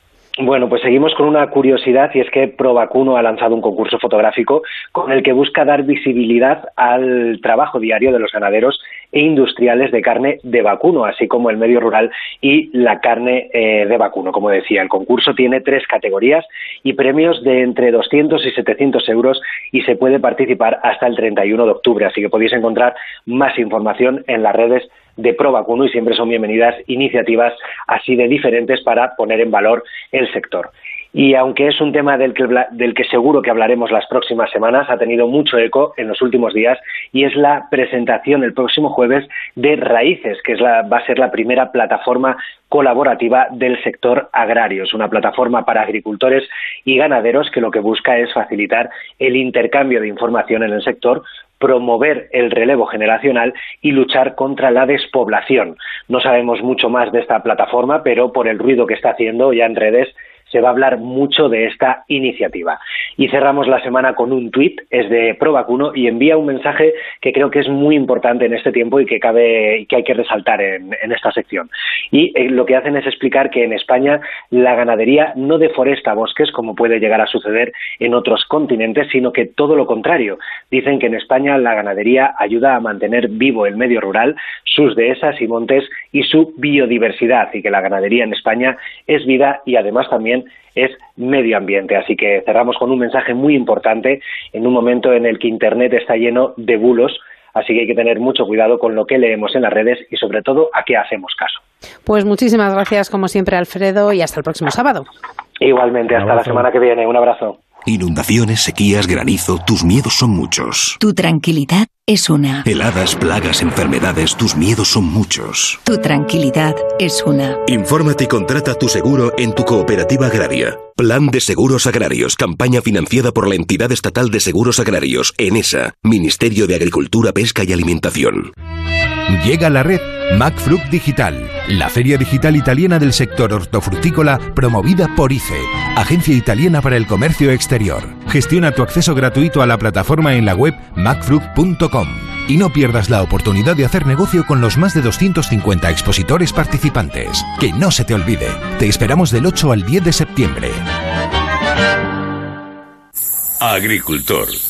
Bueno, pues seguimos con una curiosidad y es que Provacuno ha lanzado un concurso fotográfico con el que busca dar visibilidad al trabajo diario de los ganaderos e industriales de carne de vacuno, así como el medio rural y la carne eh, de vacuno. Como decía, el concurso tiene tres categorías y premios de entre 200 y 700 euros y se puede participar hasta el 31 de octubre, así que podéis encontrar más información en las redes de Pro Vacuno y siempre son bienvenidas iniciativas así de diferentes para poner en valor el sector. Y aunque es un tema del que, del que seguro que hablaremos las próximas semanas, ha tenido mucho eco en los últimos días y es la presentación el próximo jueves de Raíces, que es la, va a ser la primera plataforma colaborativa del sector agrario. Es una plataforma para agricultores y ganaderos que lo que busca es facilitar el intercambio de información en el sector promover el relevo generacional y luchar contra la despoblación. No sabemos mucho más de esta plataforma, pero por el ruido que está haciendo ya en redes se va a hablar mucho de esta iniciativa. Y cerramos la semana con un tuit, es de Provacuno y envía un mensaje que creo que es muy importante en este tiempo y que cabe que hay que resaltar en, en esta sección. Y eh, lo que hacen es explicar que en España la ganadería no deforesta bosques como puede llegar a suceder en otros continentes, sino que todo lo contrario. Dicen que en España la ganadería ayuda a mantener vivo el medio rural, sus dehesas y montes y su biodiversidad y que la ganadería en España es vida y además también es medio ambiente. Así que cerramos con un mensaje muy importante en un momento en el que Internet está lleno de bulos, así que hay que tener mucho cuidado con lo que leemos en las redes y sobre todo a qué hacemos caso. Pues muchísimas gracias, como siempre, Alfredo, y hasta el próximo sábado. Igualmente, hasta la semana que viene. Un abrazo. Inundaciones, sequías, granizo, tus miedos son muchos. Tu tranquilidad es una. Heladas, plagas, enfermedades, tus miedos son muchos. Tu tranquilidad es una. Infórmate y contrata tu seguro en tu cooperativa agraria. Plan de Seguros Agrarios, campaña financiada por la entidad estatal de seguros agrarios, ENESA, Ministerio de Agricultura, Pesca y Alimentación. Llega la red MacFruit Digital, la feria digital italiana del sector hortofrutícola promovida por ICE, Agencia Italiana para el Comercio Exterior. Gestiona tu acceso gratuito a la plataforma en la web macfruit.com y no pierdas la oportunidad de hacer negocio con los más de 250 expositores participantes. Que no se te olvide, te esperamos del 8 al 10 de septiembre. Agricultor.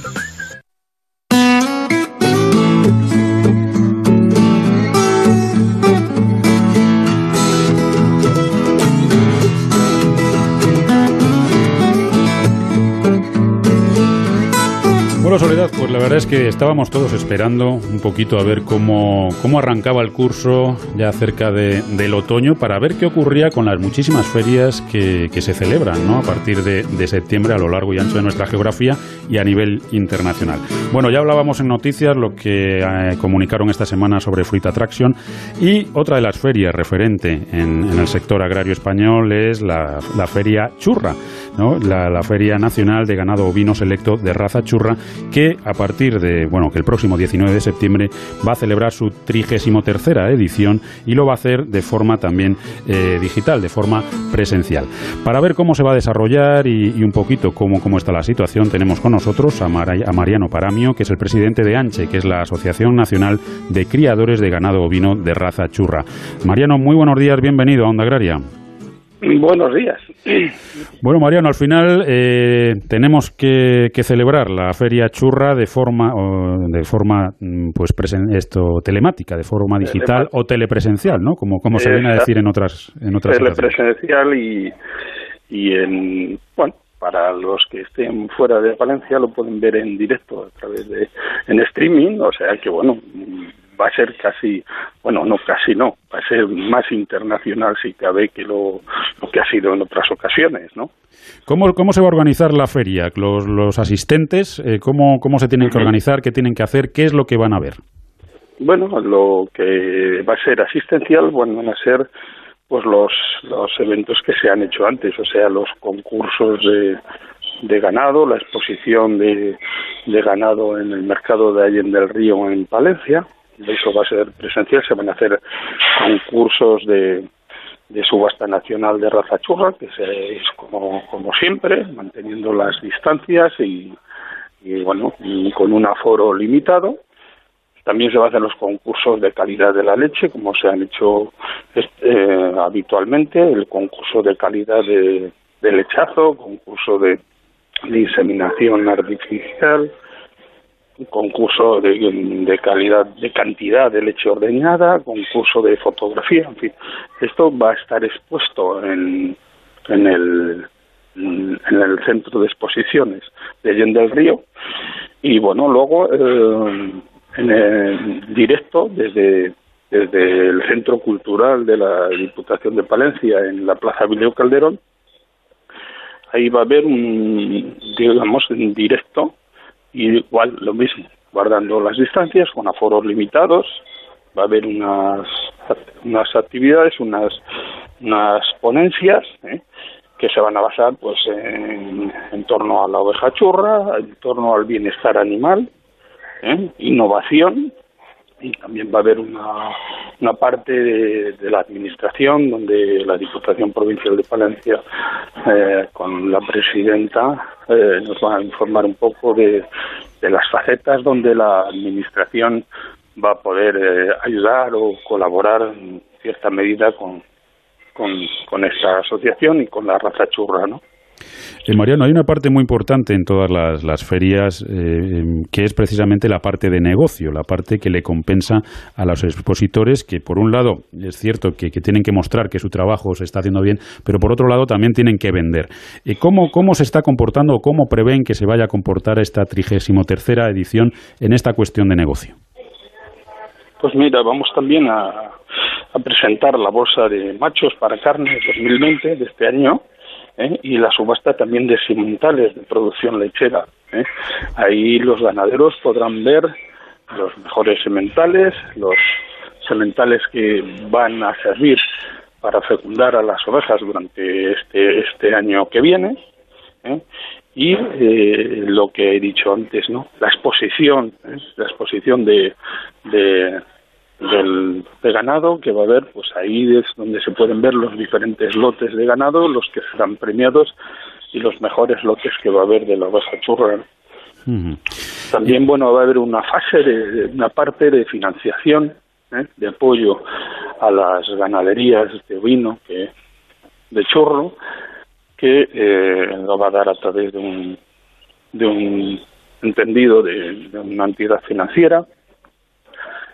verdad es que estábamos todos esperando un poquito a ver cómo, cómo arrancaba el curso ya cerca de, del otoño para ver qué ocurría con las muchísimas ferias que, que se celebran ¿no? a partir de, de, septiembre a lo largo y ancho de nuestra geografía y a nivel internacional. Bueno, ya hablábamos en noticias lo que eh, comunicaron esta semana sobre Fruit Attraction y otra de las ferias referente en, en el sector agrario español es la, la feria Churra, ¿no? la, Feria Nacional de Ganado Ovino Selecto de raza Churra que a partir de, bueno, que el próximo 19 de septiembre va a celebrar su 33 edición y lo va a hacer de forma también eh, digital, de forma presencial. Para ver cómo se va a desarrollar y, un poquito cómo, cómo, está la situación, tenemos con nosotros a, a Mariano Paramio, que es el presidente de ANCHE, que es la Asociación Nacional de Criadores de Ganado Ovino de Raza Churra. Mariano, muy buenos días, bienvenido a Onda Agraria. Buenos días. Bueno, Mariano, al final eh, tenemos que, que, celebrar la feria churra de forma, de forma pues presen, esto telemática, de forma digital o telepresencial, ¿no? Como, como se viene a decir en otras en otras telepresencial y y en bueno para los que estén fuera de Valencia lo pueden ver en directo a través de en streaming, o sea que bueno va a ser casi, bueno, no casi no, va a ser más internacional si cabe que lo, lo que ha sido en otras ocasiones, ¿no? ¿Cómo, cómo se va a organizar la feria? Los, los asistentes, eh, ¿cómo, ¿cómo se tienen que organizar? ¿Qué tienen que hacer? ¿Qué es lo que van a ver? Bueno, lo que va a ser asistencial, bueno, van a ser pues los, los eventos que se han hecho antes, o sea, los concursos de, de ganado, la exposición de, de ganado en el mercado de Allen del Río en Palencia, eso va a ser presencial, se van a hacer concursos de, de subasta nacional de raza churra, que es como, como siempre, manteniendo las distancias y, y bueno, con un aforo limitado. También se van a hacer los concursos de calidad de la leche, como se han hecho eh, habitualmente, el concurso de calidad de, de lechazo, concurso de inseminación artificial, concurso de, de, calidad, de cantidad de leche ordeñada, concurso de fotografía, en fin. Esto va a estar expuesto en, en, el, en el centro de exposiciones de Yen del Río y bueno, luego eh, en el directo desde desde el Centro Cultural de la Diputación de Palencia en la Plaza Vileo Calderón, ahí va a haber un, digamos, en directo y igual lo mismo, guardando las distancias con aforos limitados. Va a haber unas, unas actividades, unas, unas ponencias ¿eh? que se van a basar pues en, en, torno a la oveja churra, en torno al bienestar animal, ¿eh? innovación y también va a haber una, una parte de, la administración donde la Diputación Provincial de Palencia eh, con la presidenta eh, nos va a informar un poco de, de, las facetas donde la administración va a poder eh, ayudar o colaborar en cierta medida con, con, con esta asociación y con la raza churra, ¿no? Eh, Mariano, hay una parte muy importante en todas las, ferias eh, que es precisamente la parte de negocio, la parte que le compensa a los expositores que, por un lado, es cierto que, tienen que mostrar que su trabajo se está haciendo bien, pero por otro lado también tienen que vender. Eh, ¿cómo, ¿Cómo se está comportando o cómo prevén que se vaya a comportar esta trigésimo tercera edición en esta cuestión de negocio? Pues mira, vamos también a, a presentar la bolsa de machos para carne 2020 de este año, ¿eh? y la subasta también de sementales de producción lechera. ¿eh? Ahí los ganaderos podrán ver los mejores sementales, los sementales que van a servir para fecundar a las ovejas durante este, este año que viene. ¿eh? y eh, lo que he dicho antes, ¿no? La exposición, ¿eh? la exposición de, de, del, de ganado que va a haber, pues ahí es donde se pueden ver los diferentes lotes de ganado, los que serán premiados y los mejores lotes que va a haber de la raza churra. También, bueno, va a haber una fase, de, una parte de financiación, ¿eh? de apoyo a las ganaderías de vino, que de churro, que eh, lo va a dar a través de un, de un entendido de, una entidad financiera,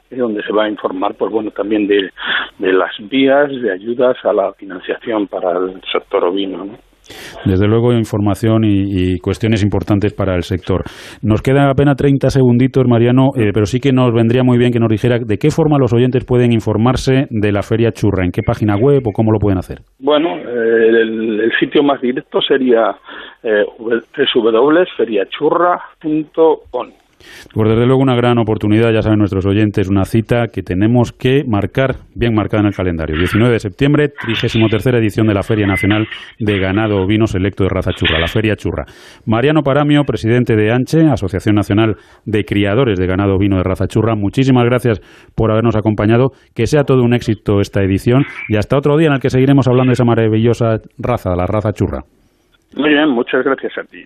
donde se va a informar, pues bueno, también de, de las vías de ayudas a la financiación para el sector ovino. ¿no? Desde luego, información y, cuestiones importantes para el sector. Nos queda apenas 30 segunditos, Mariano, eh, pero sí que nos vendría muy bien que nos dijera de qué forma los oyentes pueden informarse de la Feria Churra, en qué página web o cómo lo pueden hacer. Bueno, eh, el, sitio más directo sería eh, www.feriachurra.com. Pues desde luego una gran oportunidad, ya saben nuestros oyentes, una cita que tenemos que marcar, bien marcada en el calendario. 19 de septiembre, 33 edición de la Feria Nacional de Ganado Ovino Selecto de Raza Churra, la Feria Churra. Mariano Paramio, presidente de ANCHE, Asociación Nacional de Criadores de Ganado Ovino de Raza Churra, muchísimas gracias por habernos acompañado. Que sea todo un éxito esta edición y hasta otro día en el que seguiremos hablando de esa maravillosa raza, la raza churra. Muy bien, muchas gracias a ti.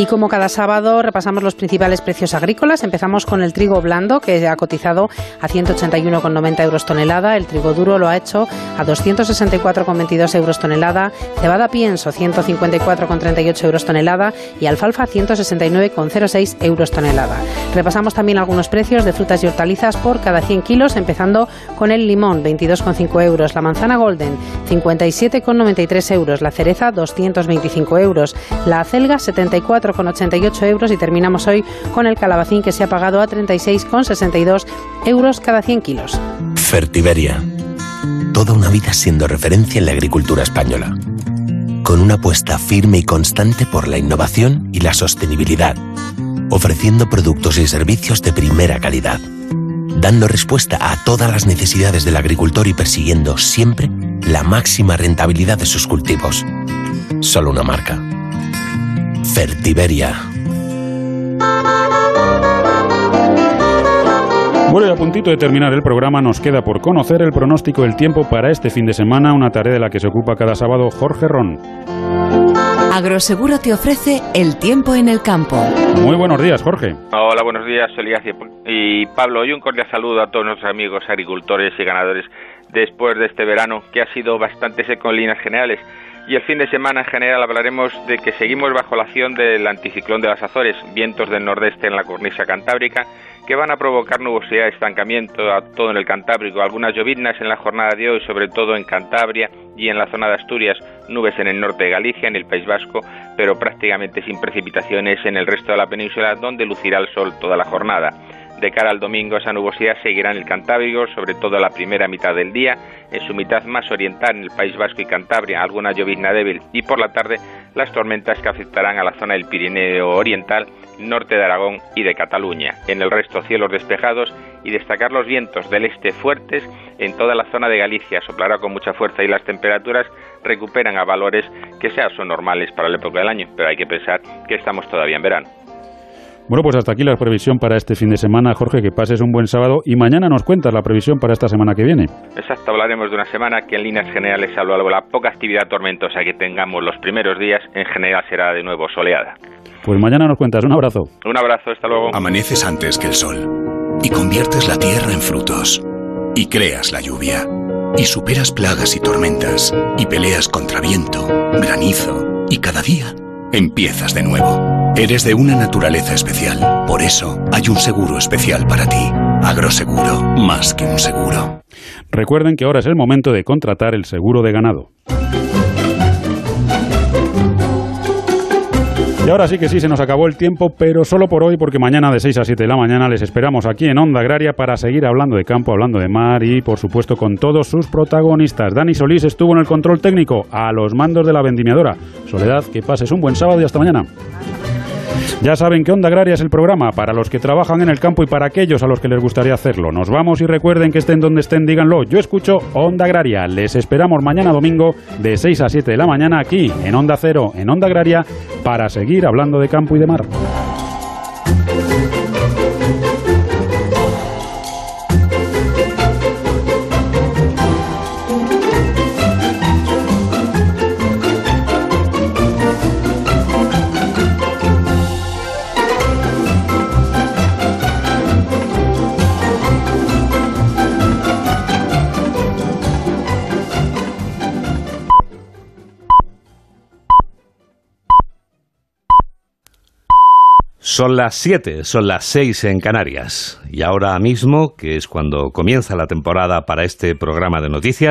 Y como cada sábado repasamos los principales precios agrícolas, empezamos con el trigo blando que ha cotizado a 181,90 euros tonelada, el trigo duro lo ha hecho a 264,22 euros tonelada, cebada pienso 154,38 euros tonelada. Y alfalfa 169,06 euros tonelada. Repasamos también algunos precios de frutas y hortalizas por cada 100 kilos, empezando con el limón 22,5 euros, la manzana golden 57,93 euros, la cereza 225 euros, la acelga 74 con 88 euros y terminamos hoy con el calabacín que se ha pagado a 36,62 euros cada 100 kilos. Fertiberia. Toda una vida siendo referencia en la agricultura española. Con una apuesta firme y constante por la innovación y la sostenibilidad. Ofreciendo productos y servicios de primera calidad. Dando respuesta a todas las necesidades del agricultor y persiguiendo siempre la máxima rentabilidad de sus cultivos. Solo una marca Fertiberia. Bueno, y a puntito de terminar el programa nos queda por conocer el pronóstico del tiempo para este fin de semana, una tarea de la que se ocupa cada sábado Jorge Ron. Agroseguro te ofrece el tiempo en el campo. Muy buenos días, Jorge. Hola, buenos días, Elías y Pablo. Y un cordial saludo a todos nuestros amigos agricultores y ganadores después de este verano que ha sido bastante seco en líneas generales y el fin de semana en general hablaremos de que seguimos bajo la acción del anticiclón de las Azores, vientos del nordeste en la cornisa cantábrica, que van a provocar nubosidad, estancamiento a todo en el Cantábrico, algunas lloviznas en la jornada de hoy, sobre todo en Cantabria y en la zona de Asturias, nubes en el norte de Galicia, en el País Vasco, pero prácticamente sin precipitaciones en el resto de la península, donde lucirá el sol toda la jornada. De cara al domingo esa nubosidad seguirá en el Cantábrico, sobre todo la primera mitad del día, en su mitad más oriental en el País Vasco y Cantabria, alguna llovizna débil y por la tarde las tormentas que afectarán a la zona del Pirineo Oriental, norte de Aragón y de Cataluña. En el resto cielos despejados y destacar los vientos del este fuertes en toda la zona de Galicia. Soplará con mucha fuerza y las temperaturas recuperan a valores que sean normales para la época del año, pero hay que pensar que estamos todavía en verano. Bueno, pues hasta aquí la previsión para este fin de semana. Jorge, que pases un buen sábado y mañana nos cuentas la previsión para esta semana que viene. Exacto, hablaremos de una semana que en líneas generales, salvo la poca actividad tormentosa que tengamos los primeros días, en general será de nuevo soleada. Pues mañana nos cuentas. Un abrazo. Un abrazo, hasta luego. Amaneces antes que el sol y conviertes la tierra en frutos y creas la lluvia y superas plagas y tormentas y peleas contra viento, granizo y cada día empiezas de nuevo. Eres de una naturaleza especial. Por eso hay un seguro especial para ti. Agroseguro, más que un seguro. Recuerden que ahora es el momento de contratar el seguro de ganado. Y ahora sí que sí, se nos acabó el tiempo, pero solo por hoy, porque mañana de 6 a 7 de la mañana les esperamos aquí en Onda Agraria para seguir hablando de campo, hablando de mar y, por supuesto, con todos sus protagonistas. Dani Solís estuvo en el control técnico, a los mandos de la vendimiadora. Soledad, que pases un buen sábado y hasta mañana. Ya saben que Onda Agraria es el programa para los que trabajan en el campo y para aquellos a los que les gustaría hacerlo. Nos vamos y recuerden que estén donde estén, díganlo. Yo escucho Onda Agraria. Les esperamos mañana domingo de 6 a 7 de la mañana aquí en Onda Cero, en Onda Agraria, para seguir hablando de campo y de mar. Son las 7, son las 6 en Canarias. Y ahora mismo, que es cuando comienza la temporada para este programa de noticias,